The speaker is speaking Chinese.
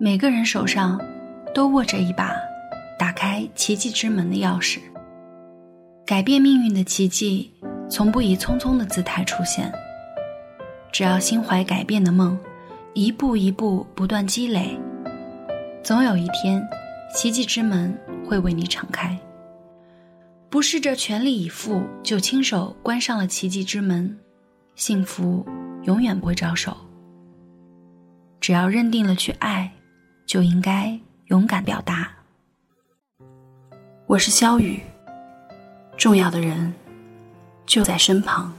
每个人手上都握着一把打开奇迹之门的钥匙。改变命运的奇迹，从不以匆匆的姿态出现。只要心怀改变的梦，一步一步不断积累，总有一天，奇迹之门会为你敞开。不试着全力以赴，就亲手关上了奇迹之门，幸福永远不会招手。只要认定了去爱。就应该勇敢表达。我是肖雨，重要的人就在身旁。